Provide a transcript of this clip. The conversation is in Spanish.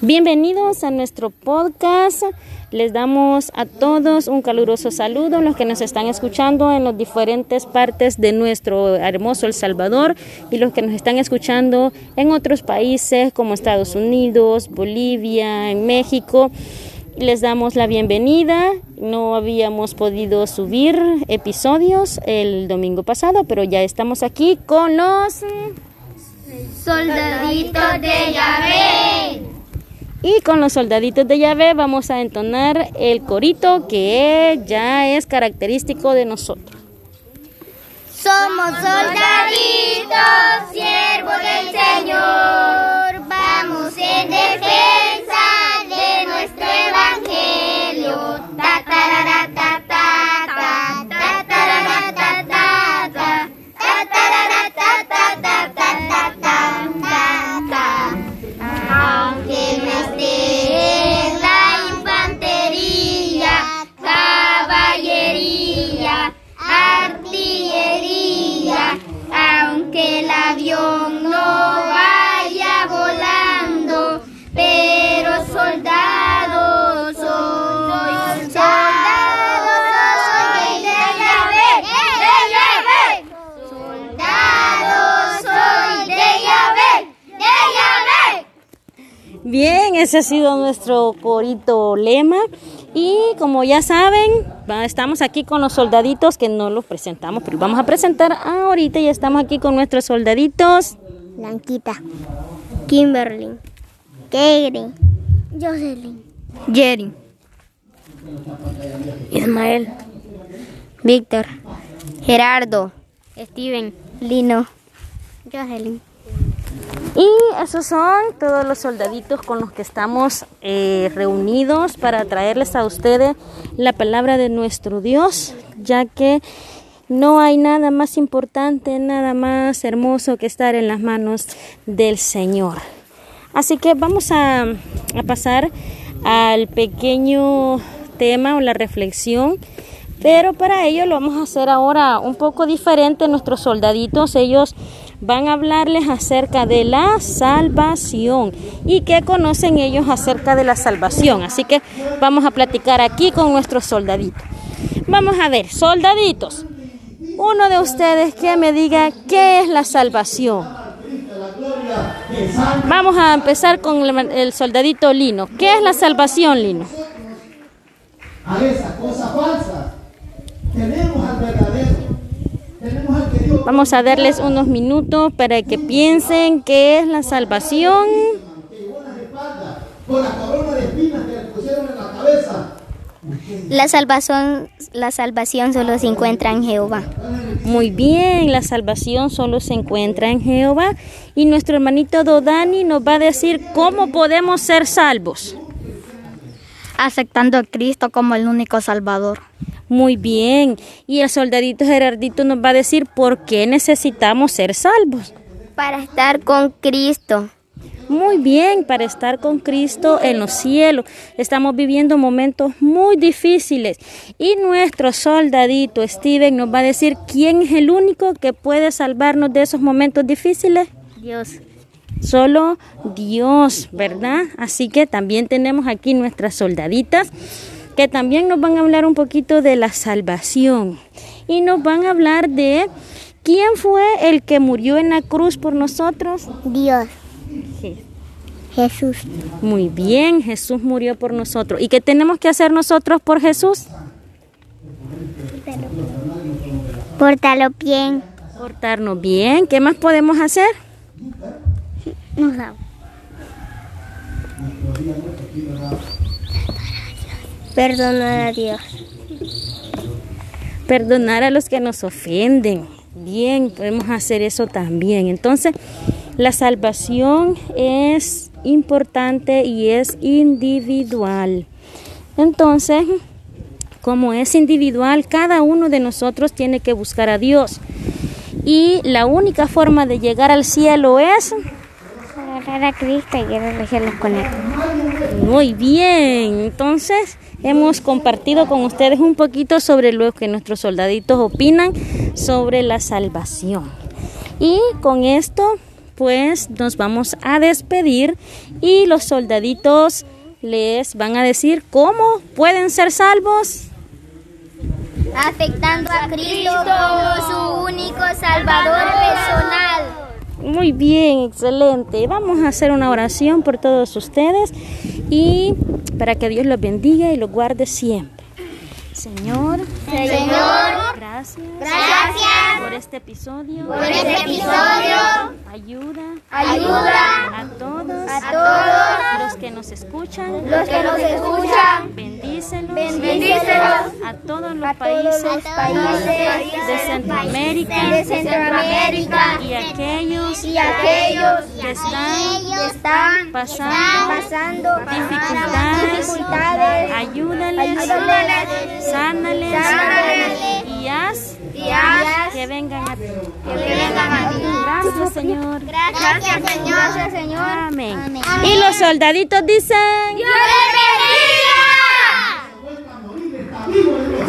Bienvenidos a nuestro podcast. Les damos a todos un caluroso saludo, los que nos están escuchando en las diferentes partes de nuestro hermoso El Salvador y los que nos están escuchando en otros países como Estados Unidos, Bolivia, en México. Les damos la bienvenida. No habíamos podido subir episodios el domingo pasado, pero ya estamos aquí con los soldaditos de Yahvé. Y con los soldaditos de llave vamos a entonar el corito que ya es característico de nosotros. Somos soldaditos, siervos del Señor, Bien, ese ha sido nuestro corito lema. Y como ya saben, estamos aquí con los soldaditos que no los presentamos, pero vamos a presentar ahorita. Ya estamos aquí con nuestros soldaditos. Blanquita, Kimberly, Kegri, Jocelyn, Jerry, Ismael, Víctor, Gerardo, Steven, Lino, Jocelyn. Y esos son todos los soldaditos con los que estamos eh, reunidos para traerles a ustedes la palabra de nuestro Dios, ya que no hay nada más importante, nada más hermoso que estar en las manos del Señor. Así que vamos a, a pasar al pequeño tema o la reflexión. Pero para ello lo vamos a hacer ahora un poco diferente. Nuestros soldaditos, ellos van a hablarles acerca de la salvación y qué conocen ellos acerca de la salvación. Así que vamos a platicar aquí con nuestros soldaditos. Vamos a ver, soldaditos, uno de ustedes que me diga qué es la salvación. Vamos a empezar con el, soldadito Lino. ¿Qué es la salvación, Lino? a esa cosa falsa. Tenemos al verdadero. Tenemos al que Dios Vamos a darles unos minutos para que piensen qué es la salvación. La salvación, la salvación solo se encuentra en Jehová. Muy bien, la salvación solo se encuentra en Jehová y nuestro hermanito Dodani nos va a decir cómo podemos ser salvos. Aceptando a Cristo como el único Salvador. Muy bien, y el soldadito Gerardito nos va a decir por qué necesitamos ser salvos. Para estar con Cristo. Muy bien, para estar con Cristo en los cielos. Estamos viviendo momentos muy difíciles y nuestro soldadito Steven nos va a decir quién es el único que puede salvarnos de esos momentos difíciles. Dios. Solo Dios, ¿verdad? Así que también tenemos aquí nuestras soldaditas que también nos van a hablar un poquito de la salvación y nos van a hablar de quién fue el que murió en la cruz por nosotros. Dios. Jesús. Muy bien, Jesús murió por nosotros. ¿Y qué tenemos que hacer nosotros por Jesús? Pórtalo bien. Portarnos bien. ¿Qué más podemos hacer? No sabe. Perdonar a Dios. Perdonar a los que nos ofenden. Bien, podemos hacer eso también. Entonces, la salvación es importante y es individual. Entonces, como es individual, cada uno de nosotros tiene que buscar a Dios. Y la única forma de llegar al cielo es Agarrar a Cristo y regirlos con él. Muy bien, entonces hemos compartido con ustedes un poquito sobre lo que nuestros soldaditos opinan sobre la salvación. Y con esto pues nos vamos a despedir y los soldaditos les van a decir cómo pueden ser salvos. Aceptando a Cristo como su único Salvador personal. Bien, excelente. Vamos a hacer una oración por todos ustedes y para que Dios los bendiga y los guarde siempre. Señor, Señor, gracias, gracias por este episodio. por este episodio. Ayuda Ayuda a todos, a todos los que nos escuchan. los que nos escuchan. Bendícelos, Bendícelos a todos los a países, todos los países de Centroamérica de Centroamérica y aquellos y aquellos que están están pasando pasando dificultades. dificultades. Ayúdales, Ayúdales, sánales Sánales. y haz y haz que vengan a ti. que vengan a ti. Gracias, Señor. Gracias, Señor. Gracias, Señor. Amén. Y los soldaditos dicen... ¡Dios